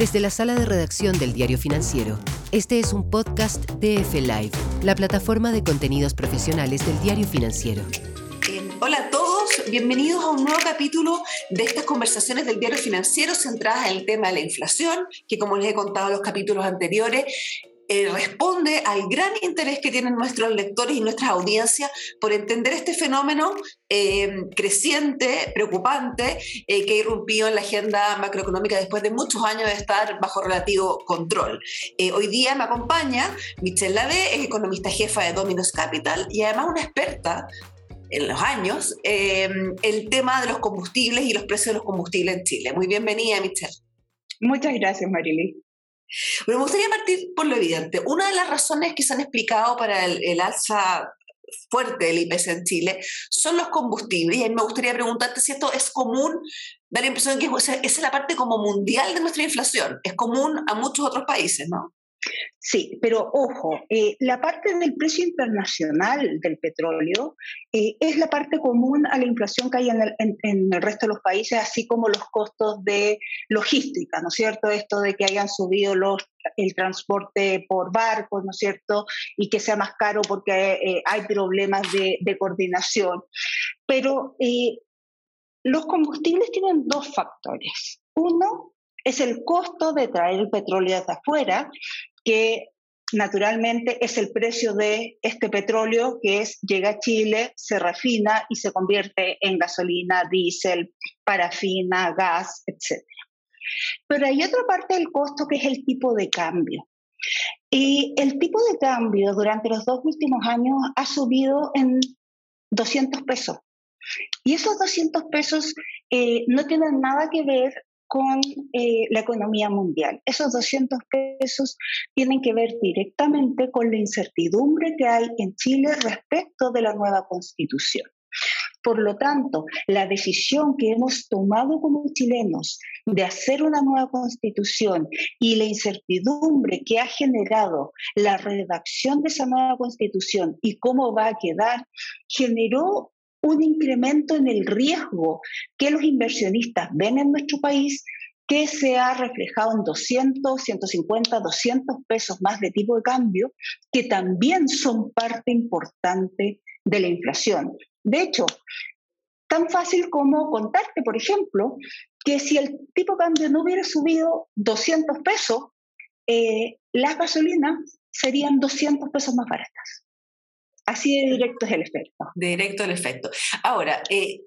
Desde la sala de redacción del Diario Financiero, este es un podcast de F Live, la plataforma de contenidos profesionales del Diario Financiero. hola a todos, bienvenidos a un nuevo capítulo de estas conversaciones del Diario Financiero centradas en el tema de la inflación, que como les he contado en los capítulos anteriores, eh, responde al gran interés que tienen nuestros lectores y nuestras audiencias por entender este fenómeno eh, creciente, preocupante, eh, que ha irrumpido en la agenda macroeconómica después de muchos años de estar bajo relativo control. hoy día me acompaña Michelle Lade, es economista jefa de Dominos Capital y además una experta en los años el tema de los combustibles y los precios de los combustibles en Chile. Muy bienvenida, Michelle. Muchas gracias, Marily. Pero me gustaría partir por lo evidente. Una de las razones que se han explicado para el, alza fuerte del IPC en Chile son los combustibles. Y me gustaría preguntarte si esto es común, da la impresión que esa es la parte como mundial de nuestra inflación. Es común a muchos otros países, ¿no? Sí, pero ojo, eh, la parte del precio internacional del petróleo eh, es la parte común a la inflación que hay en el, resto de los países, así como los costos de logística, ¿no es cierto? Esto de que hayan subido los, el transporte por barco, ¿no es cierto? Y que sea más caro porque eh, hay problemas de, coordinación. Pero los combustibles tienen dos factores. Uno es el costo de traer el petróleo de afuera que naturalmente es el precio de este petróleo que es llega a Chile, se refina y se convierte en gasolina, diésel, parafina, gas, etc. Pero hay otra parte del costo que es el tipo de cambio. Y el tipo de cambio durante los dos últimos años ha subido en 200 pesos. Y esos 200 pesos eh, no tienen nada que ver con eh, la economía mundial. Esos 200 pesos tienen que ver directamente con la incertidumbre que hay en Chile respecto de la nueva constitución. Por lo tanto, la decisión que hemos tomado como chilenos de hacer una nueva constitución y la incertidumbre que ha generado la redacción de esa nueva constitución y cómo va a quedar, generó un incremento en el riesgo que los inversionistas ven en nuestro país que se ha reflejado en 200, 150, 200 pesos más de tipo de cambio, que también son parte importante de la inflación. De hecho, tan fácil como contarte, por ejemplo, que si el tipo de cambio no hubiera subido 200 pesos, eh, las gasolinas serían 200 pesos más baratas. Así de directo es el efecto. directo el efecto. Ahora, eh,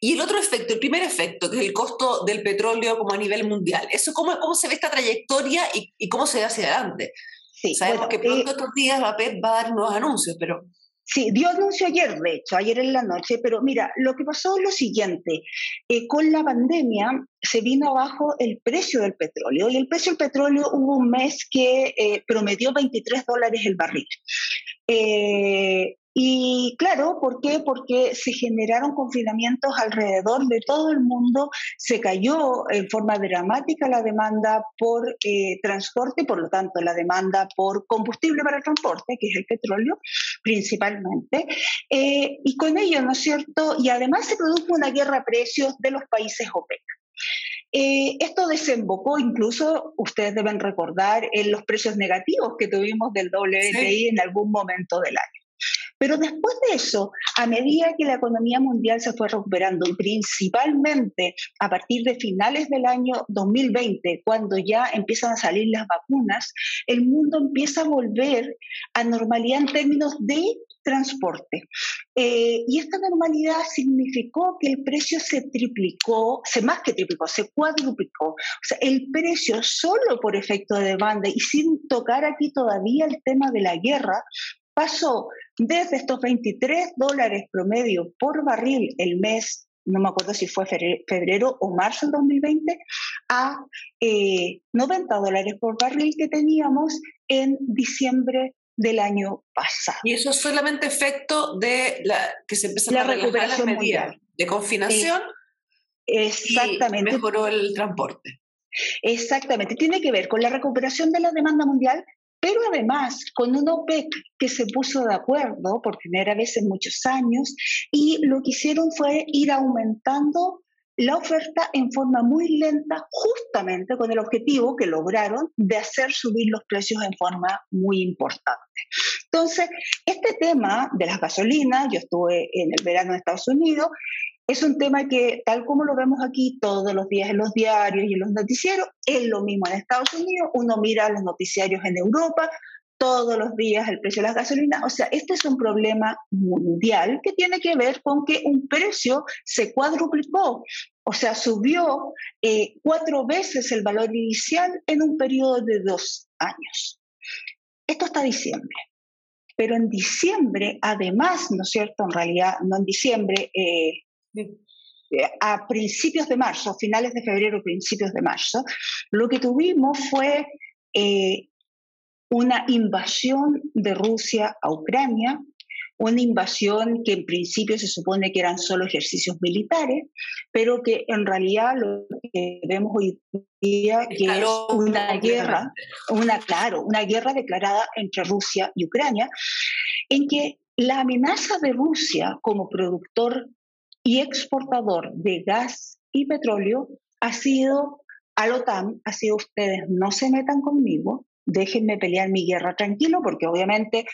y el otro efecto, el primer efecto, que es el costo del petróleo como a nivel mundial. ¿Eso cómo, cómo se ve esta trayectoria y, cómo se ve hacia adelante? Sí, Sabemos que pronto eh, estos días la PEP va a dar nuevos anuncios, pero... Sí, dio anuncio ayer, de hecho, ayer en la noche, pero mira, lo que pasó es lo siguiente, eh, con la pandemia se vino abajo el precio del petróleo y el precio del petróleo hubo un mes que eh, promedió 23 dólares el barril. Eh, y claro, ¿por qué? Porque se generaron confinamientos alrededor de todo el mundo, se cayó en forma dramática la demanda por eh, transporte, por lo tanto la demanda por combustible para transporte, que es el petróleo principalmente, eh, y con ello, ¿no es cierto? Y además se produjo una guerra a precios de los países OPEC. Eh, esto desembocó incluso, ustedes deben recordar, en los precios negativos que tuvimos del WTI en algún momento del año. Pero después de eso, a medida que la economía mundial se fue recuperando, y principalmente a partir de finales del año 2020, cuando ya empiezan a salir las vacunas, el mundo empieza a volver a normalidad en términos de transporte. Eh, y esta normalidad significó que el precio se triplicó, se más que triplicó, se cuadruplicó. O sea, el precio solo por efecto de demanda y sin tocar aquí todavía el tema de la guerra, pasó desde estos 23 dólares promedio por barril el mes, no me acuerdo si fue febrero o marzo del 2020, a 90 eh, dólares por barril que teníamos en diciembre del año pasado. Y eso es solamente efecto de la que se empezó a recuperación las medidas de confinación. exactamente. Y mejoró el transporte. Exactamente. Tiene que ver con la recuperación de la demanda mundial pero además con un OPEC que se puso de acuerdo por primera vez en muchos años y lo que hicieron fue ir aumentando la oferta en forma muy lenta, justamente con el objetivo que lograron de hacer subir los precios en forma muy importante. Entonces, este tema de las gasolinas, yo estuve en el verano en Estados Unidos, es un tema que, tal como lo vemos aquí todos los días en los diarios y en los noticieros, es lo mismo en Estados Unidos, uno mira los noticiarios en Europa, todos los días el precio de las gasolinas. O sea, este es un problema mundial que tiene que ver con que un precio se cuadruplicó, o sea, subió eh, cuatro veces el valor inicial en un periodo de dos años. Esto está diciembre. Pero en diciembre, además, ¿no es cierto? En realidad, no en diciembre, eh, eh, a principios de marzo, finales de febrero, principios de marzo, lo que tuvimos fue una invasión de Rusia a Ucrania, una invasión que en principio se supone que eran solo ejercicios militares, pero que en realidad lo que vemos hoy día que es una guerra, una claro, una guerra declarada entre Rusia y Ucrania, en que la amenaza de Rusia como productor y exportador de gas y petróleo ha sido a la OTAN, ha sido ustedes no se metan conmigo, déjenme pelear mi guerra tranquilo, porque obviamente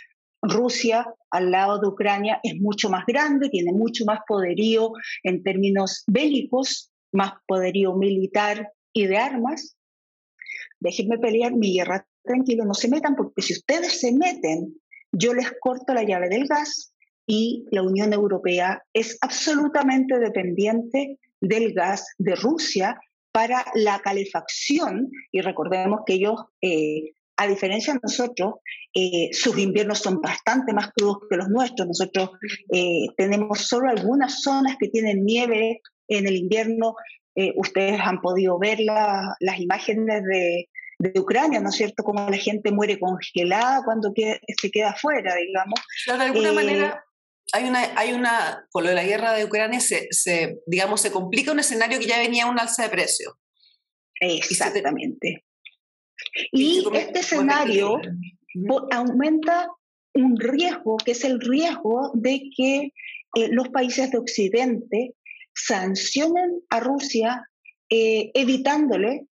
Rusia al lado de Ucrania es mucho más grande, tiene mucho más poderío en términos bélicos, más poderío militar y de armas. Déjenme pelear mi guerra tranquilo, no se metan, porque si ustedes se meten, yo les corto la llave del gas y la Unión Europea es absolutamente dependiente del gas de Rusia para la calefacción, y recordemos que ellos eh, a diferencia de nosotros, eh, sus inviernos son bastante más crudos que los nuestros. Nosotros eh, tenemos solo algunas zonas que tienen nieve en el invierno. Eh, ustedes han podido ver las imágenes de, Ucrania, ¿no es cierto? Cómo la gente muere congelada cuando se queda afuera, digamos. de alguna manera hay una, hay una, con lo de la guerra de Ucrania, se, digamos, se complica un escenario que ya venía a un alza de precio. Exactamente. Y este escenario aumenta un riesgo, que es el riesgo de que eh, los países de Occidente sancionen a Rusia eh, evitándole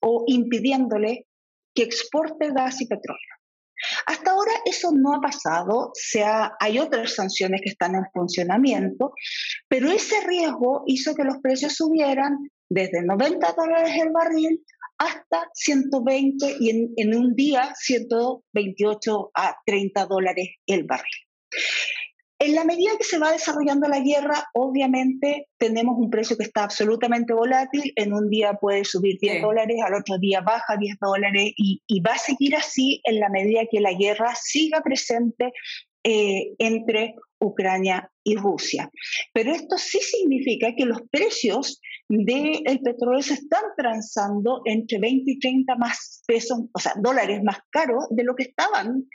o impidiéndole que exporte gas y petróleo. Hasta ahora eso no ha pasado, sea, hay otras sanciones que están en funcionamiento, pero ese riesgo hizo que los precios subieran desde 90 dólares el barril hasta 120 y en, un día 128 a 30 dólares el barril. En la medida que se va desarrollando la guerra, obviamente tenemos un precio que está absolutamente volátil. En un día puede subir 10 dólares, al otro día baja 10 dólares y, y, va a seguir así en la medida que la guerra siga presente eh, entre Ucrania y Rusia. Pero esto sí significa que los precios del petróleo se están transando entre 20 y 30 más pesos, o sea, dólares más caros de lo que estaban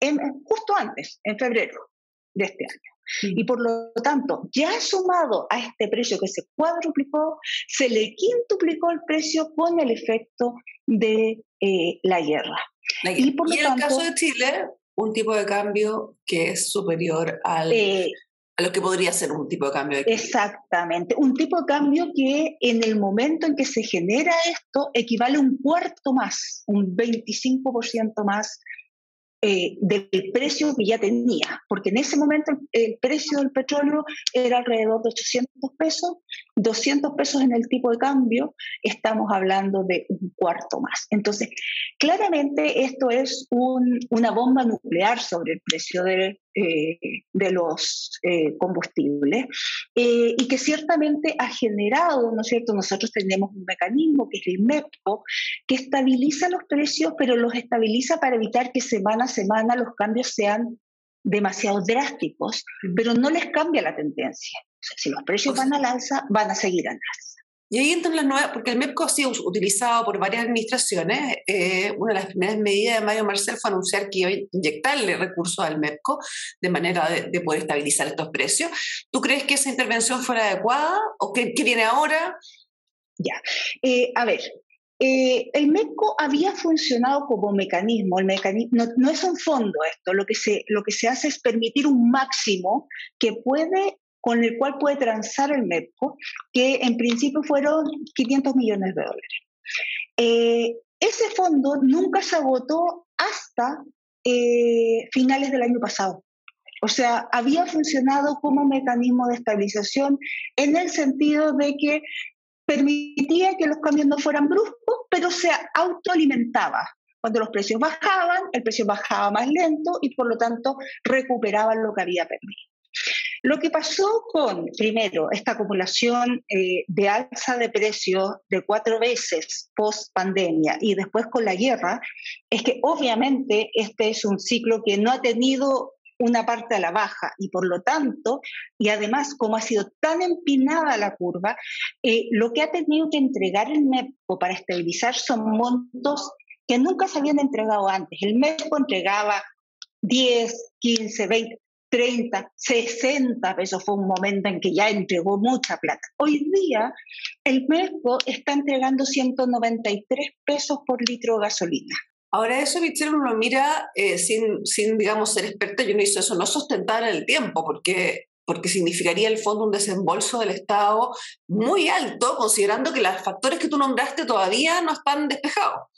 en, justo antes, en febrero de este año. Y por lo tanto, ya sumado a este precio que se cuadruplicó, se le quintuplicó el precio con el efecto de eh, la guerra. Y, por en el caso de Chile, un tipo de cambio que es superior al, eh, lo que podría ser un tipo de cambio. De exactamente, un tipo de cambio que en el momento en que se genera esto equivale un cuarto más, un 25% más eh, del precio que ya tenía, porque en ese momento el, precio del petróleo era alrededor de 800 pesos, 200 pesos en el tipo de cambio, estamos hablando de un cuarto más. Entonces, claramente esto es una bomba nuclear sobre el precio de, eh, de los eh, combustibles eh, y que ciertamente ha generado, ¿no es cierto? Nosotros tenemos un mecanismo que es el MEPCO que estabiliza los precios, pero los estabiliza para evitar que semana a semana los cambios sean demasiado drásticos, pero no les cambia la tendencia. Si los precios van al alza, van a seguir al alza. Y ahí entran las nuevas, porque el MEPCO ha sido utilizado por varias administraciones. Eh, una de las primeras medidas de Mario Marcel fue anunciar que iba a inyectarle recursos al MEPCO de manera de, poder estabilizar estos precios. ¿Tú crees que esa intervención fue adecuada o qué, viene ahora? Ya, eh, a ver, eh, el MEPCO había funcionado como mecanismo, el mecanismo no, es un fondo esto, lo que, se, lo que se hace es permitir un máximo que puede con el cual puede transar el MEPCO, que en principio fueron 500 millones de dólares. Eh, ese fondo nunca se agotó hasta eh, finales del año pasado. O sea, había funcionado como mecanismo de estabilización en el sentido de que permitía que los cambios no fueran bruscos, pero se autoalimentaba. Cuando los precios bajaban, el precio bajaba más lento y por lo tanto recuperaban lo que había perdido. Lo que pasó con, primero, esta acumulación eh, de alza de precios de cuatro veces post pandemia y después con la guerra, es que obviamente este es un ciclo que no ha tenido una parte a la baja y por lo tanto, y además como ha sido tan empinada la curva, eh, lo que ha tenido que entregar el MEPCO para estabilizar son montos que nunca se habían entregado antes. El MEPCO entregaba 10, 15, 20, 30, 60 pesos fue un momento en que ya entregó mucha plata. Hoy día el MEPCO está entregando 193 pesos por litro de gasolina. Ahora eso, Michelle, uno mira eh, sin, sin, digamos, ser experta, yo no hice eso, no sustentable en el tiempo, porque, porque significaría el fondo un desembolso del Estado muy alto, considerando que los factores que tú nombraste todavía no están despejados.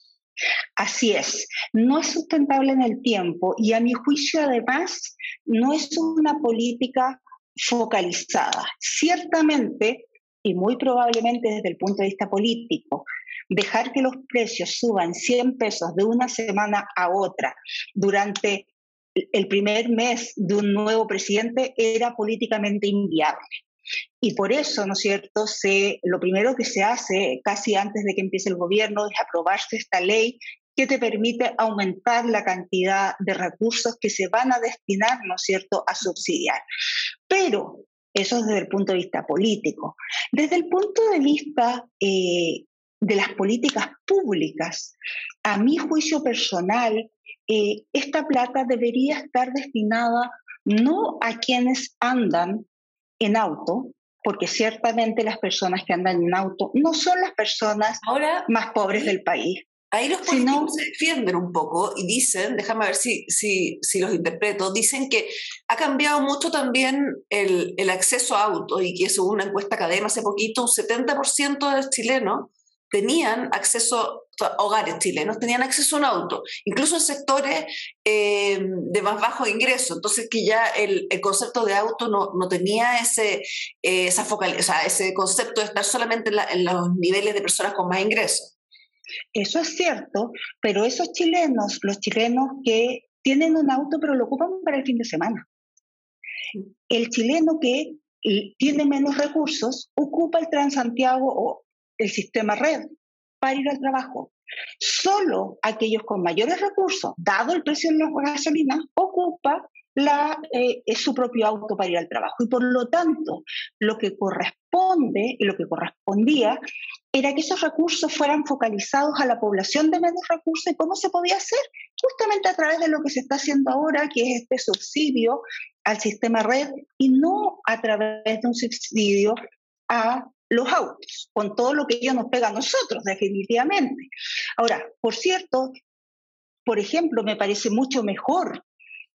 Así es, no es sustentable en el tiempo y a mi juicio además no es una política focalizada. Ciertamente, y muy probablemente desde el punto de vista político, dejar que los precios suban 100 pesos de una semana a otra durante el primer mes de un nuevo presidente era políticamente inviable. Y por eso, ¿no es cierto?, se, lo primero que se hace casi antes de que empiece el gobierno es aprobarse esta ley que te permite aumentar la cantidad de recursos que se van a destinar, ¿no es cierto?, a subsidiar. Pero eso es desde el punto de vista político. Desde el punto de vista eh, de las políticas públicas. A mi juicio personal, eh, esta plata debería estar destinada no a quienes andan en auto, porque ciertamente las personas que andan en auto no son las personas más pobres del país. Ahí los políticos se defienden un poco y dicen, déjame ver si, si, si, los interpreto, dicen que ha cambiado mucho también el, el acceso a auto y que según una encuesta académica hace poquito, un 70% de los chilenos tenían acceso, hogares chilenos tenían acceso a un auto, incluso en sectores eh, de más bajo ingreso, entonces que ya el, concepto de auto no, no tenía ese, eh, esa focal, o sea, ese concepto de estar solamente en, los niveles de personas con más ingresos. Eso es cierto, pero esos chilenos, los chilenos que tienen un auto pero lo ocupan para el fin de semana. El chileno que tiene menos recursos ocupa el Transantiago o el sistema red para ir al trabajo. Solo aquellos con mayores recursos, dado el precio de la gasolina, ocupa la, eh, su propio auto para ir al trabajo. Y por lo tanto, lo que corresponde y lo que correspondía era que esos recursos fueran focalizados a la población de menos recursos. ¿Y cómo se podía hacer? Justamente a través de lo que se está haciendo ahora, que es este subsidio al sistema red, y no a través de un subsidio a los autos, con todo lo que ellos nos pega a nosotros, definitivamente. Ahora, por cierto, por ejemplo, me parece mucho mejor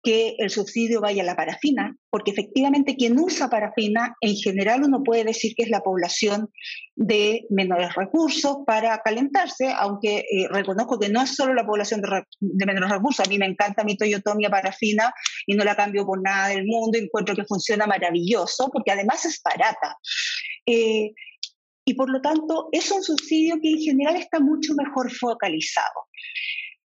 que el subsidio vaya a la parafina, porque efectivamente quien usa parafina, en general uno puede decir que es la población de menores recursos para calentarse, aunque eh, reconozco que no es solo la población de, menores recursos, a mí me encanta mi Toyotomi a parafina y no la cambio por nada del mundo, encuentro que funciona maravilloso, porque además es barata. Eh, y por lo tanto es un subsidio que en general está mucho mejor focalizado.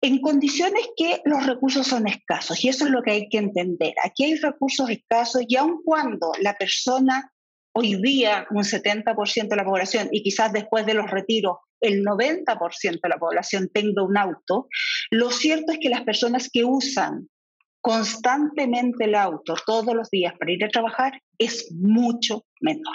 En condiciones que los recursos son escasos, y eso es lo que hay que entender. Aquí hay recursos escasos y aun cuando la persona hoy día, un 70% de la población, y quizás después de los retiros, el 90% de la población tenga un auto, lo cierto es que las personas que usan constantemente el auto todos los días para ir a trabajar es mucho menor.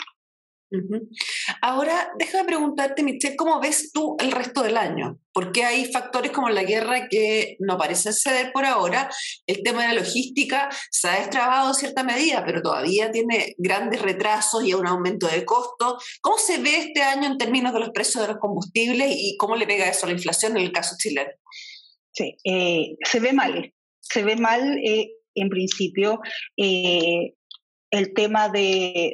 Ahora, déjame preguntarte, Michelle, ¿cómo ves tú el resto del año? Porque hay factores como la guerra que no parecen ceder por ahora. El tema de la logística se ha destrabado en cierta medida, pero todavía tiene grandes retrasos y un aumento de costos. ¿Cómo se ve este año en términos de los precios de los combustibles y cómo le pega eso a la inflación en el caso chileno? Sí, eh, se ve mal. Se ve mal, eh, en principio. Eh, el tema de,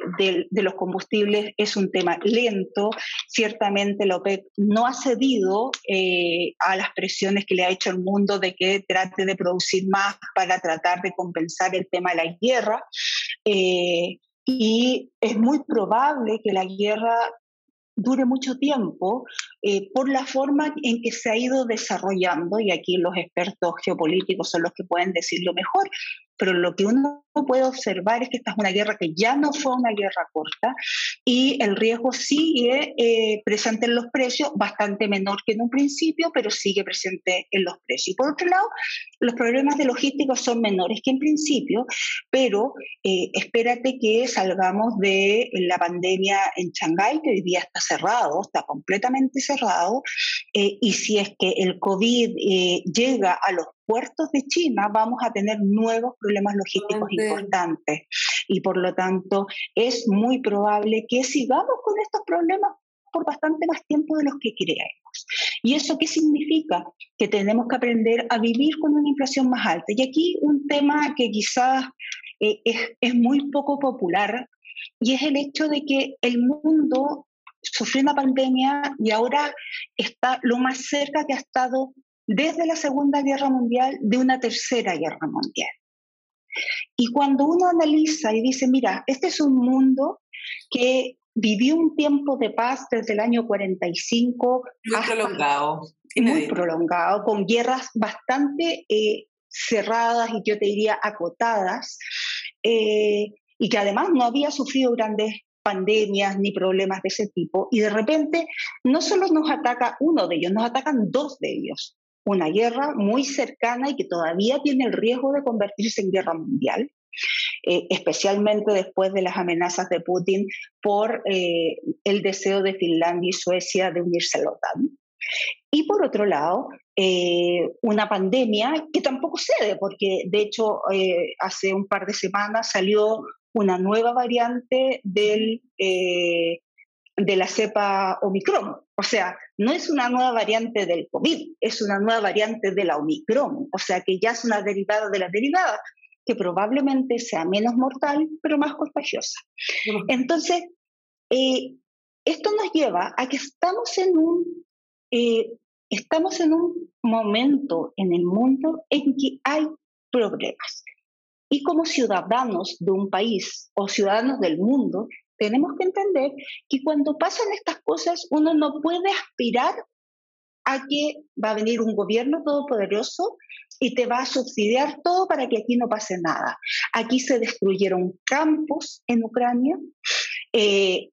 los combustibles es un tema lento. Ciertamente la OPEC no ha cedido eh, a las presiones que le ha hecho el mundo de que trate de producir más para tratar de compensar el tema de la guerra. Eh, y es muy probable que la guerra dure mucho tiempo eh, por la forma en que se ha ido desarrollando, y aquí los expertos geopolíticos son los que pueden decirlo mejor, pero lo que uno puede observar es que esta es una guerra que ya no fue una guerra corta y el riesgo sigue eh, presente en los precios, bastante menor que en un principio, pero sigue presente en los precios. Y por otro lado, los problemas de logística son menores que en principio, pero eh, espérate que salgamos de la pandemia en Shanghái, que hoy día está cerrado, está completamente cerrado, eh, y si es que el COVID llega a los puertos de China, vamos a tener nuevos problemas logísticos importantes. Y por lo tanto, es muy probable que sigamos con estos problemas por bastante más tiempo de los que creemos. ¿Y eso qué significa? Que tenemos que aprender a vivir con una inflación más alta. Y aquí un tema que quizás eh, es, es muy poco popular y es el hecho de que el mundo sufrió una pandemia y ahora está lo más cerca que ha estado desde la Segunda Guerra Mundial de una Tercera Guerra Mundial. Y cuando uno analiza y dice, mira, este es un mundo que vivió un tiempo de paz desde el año 45 muy prolongado muy prolongado con guerras bastante eh, cerradas y yo te diría acotadas eh, y que además no había sufrido grandes pandemias ni problemas de ese tipo. Y de repente no solo nos ataca uno de ellos nos atacan dos de ellos una guerra muy cercana y que todavía tiene el riesgo de convertirse en guerra mundial, eh, especialmente después de las amenazas de Putin por eh, el deseo de Finlandia y Suecia de unirse a la OTAN. Y por otro lado, eh, una pandemia que tampoco cede, porque de hecho hace un par de semanas salió una nueva variante del, de la cepa Omicron. O sea, no es una nueva variante del COVID, es una nueva variante de la Omicron. O sea, que ya es una derivada de la derivada, que probablemente sea menos mortal, pero más contagiosa. Entonces, eh, esto nos lleva a que estamos en un, eh, estamos en un momento en el mundo en que hay problemas. Y como ciudadanos de un país o ciudadanos del mundo, tenemos que entender que cuando pasan estas cosas uno no puede aspirar a que va a venir un gobierno todopoderoso y te va a subsidiar todo para que aquí no pase nada. Aquí se destruyeron campos en Ucrania, eh,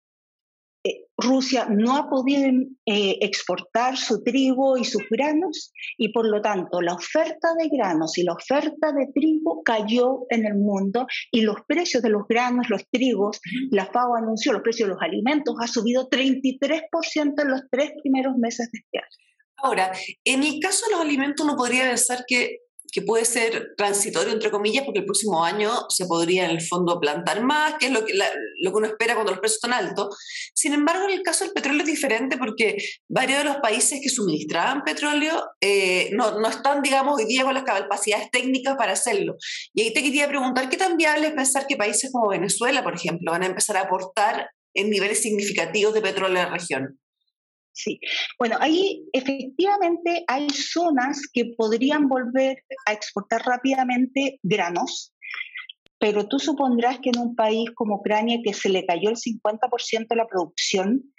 eh, Rusia no ha podido eh, exportar su trigo y sus granos y por lo tanto la oferta de granos y la oferta de trigo cayó en el mundo y los precios de los granos, los trigos, la FAO anunció los precios de los alimentos ha subido 33% en los tres primeros meses de este año. Ahora, en el caso de los alimentos uno podría pensar que que puede ser transitorio, entre comillas, porque el próximo año se podría en el fondo plantar más, que es lo que, lo que uno espera cuando los precios están altos. Sin embargo, en el caso del petróleo es diferente porque varios de los países que suministraban petróleo eh, no, no, están, digamos, hoy día con las capacidades técnicas para hacerlo. Y ahí te quería preguntar, ¿qué tan viable es pensar que países como Venezuela, por ejemplo, van a empezar a aportar en niveles significativos de petróleo a la región? Sí, bueno, ahí efectivamente hay zonas que podrían volver a exportar rápidamente granos, pero tú supondrás que en un país como Ucrania, que se le cayó el 50% de la producción,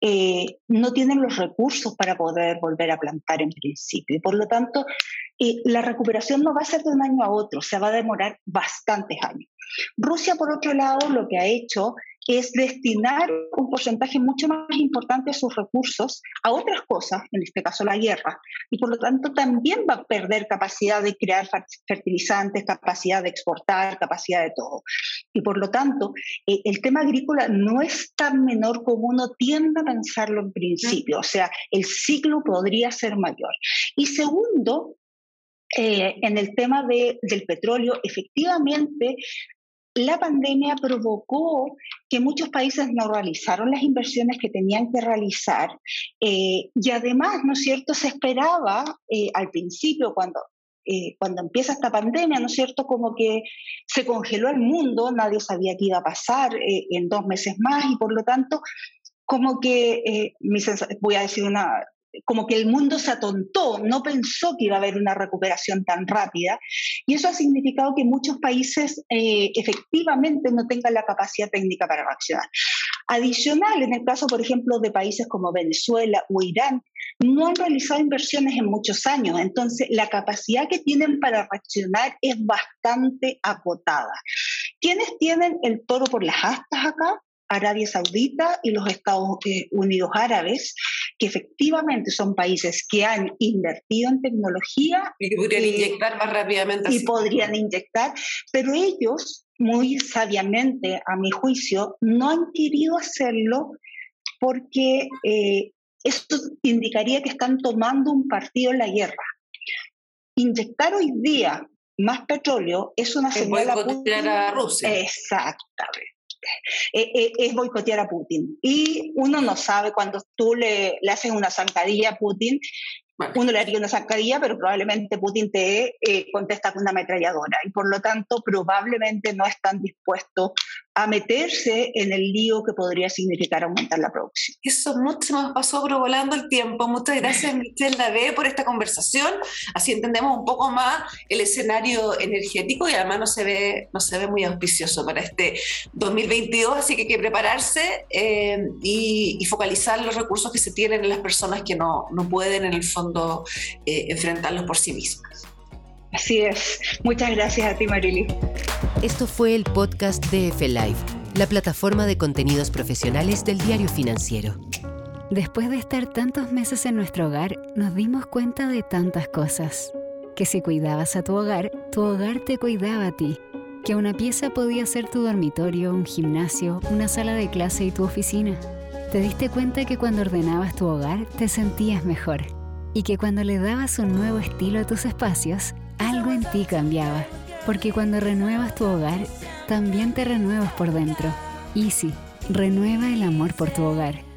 eh, no tienen los recursos para poder volver a plantar en principio. Por lo tanto, eh, la recuperación no va a ser de un año a otro, se va a demorar bastantes años. Rusia, por otro lado, lo que ha hecho es destinar un porcentaje mucho más importante de sus recursos a otras cosas, en este caso la guerra, y por lo tanto también va a perder capacidad de crear fertilizantes, capacidad de exportar, capacidad de todo. Y por lo tanto, eh, el tema agrícola no es tan menor como uno tiende a pensarlo en principio, o sea, el ciclo podría ser mayor. Y segundo, eh, en el tema de, del petróleo, efectivamente la pandemia provocó que muchos países no realizaron las inversiones que tenían que realizar eh, y además, ¿no es cierto?, se esperaba eh, al principio cuando eh, cuando empieza esta pandemia, ¿no es cierto? Como que se congeló el mundo, nadie sabía qué iba a pasar en dos meses más y por lo tanto, como que, voy a decir una, como que el mundo se atontó, no pensó que iba a haber una recuperación tan rápida y eso ha significado que muchos países eh, efectivamente no tengan la capacidad técnica para reaccionar. Adicional, en el caso, por ejemplo, de países como Venezuela o Irán, no han realizado inversiones en muchos años, entonces la capacidad que tienen para reaccionar es bastante acotada. ¿Quiénes tienen el toro por las astas acá? Arabia Saudita y los Estados eh, Unidos Árabes, que efectivamente son países que han invertido en tecnología. Y que podrían inyectar más rápidamente. Y podrían inyectar, pero ellos, muy sabiamente, a mi juicio, no han querido hacerlo porque eh, esto indicaría que están tomando un partido en la guerra. Inyectar hoy día más petróleo es una señal a Rusia. Exactamente. Eh, eh, es boicotear a Putin. Y uno no sabe cuando tú le, le haces una zancadilla a Putin, uno le haría una zancadilla, pero probablemente Putin te eh, contesta con una ametralladora y por lo tanto probablemente no están dispuestos a meterse en el lío que podría significar aumentar la producción. Eso mucho más pasó volando el tiempo. Muchas gracias, Michelle Lave, por esta conversación. Así entendemos un poco más el escenario energético y además no se ve, no se ve muy auspicioso para este 2022, así que hay que prepararse eh, y, focalizar los recursos que se tienen en las personas que no, no pueden en el fondo eh, enfrentarlos por sí mismas. Así es. Muchas gracias a ti, Marily. Esto fue el podcast de F-Live, la plataforma de contenidos profesionales del diario financiero. Después de estar tantos meses en nuestro hogar, nos dimos cuenta de tantas cosas. Que si cuidabas a tu hogar, tu hogar te cuidaba a ti. Que una pieza podía ser tu dormitorio, un gimnasio, una sala de clase y tu oficina. Te diste cuenta que cuando ordenabas tu hogar te sentías mejor. Y que cuando le dabas un nuevo estilo a tus espacios, algo en ti cambiaba, porque cuando renuevas tu hogar, también te renuevas por dentro. Easy, renueva el amor por tu hogar.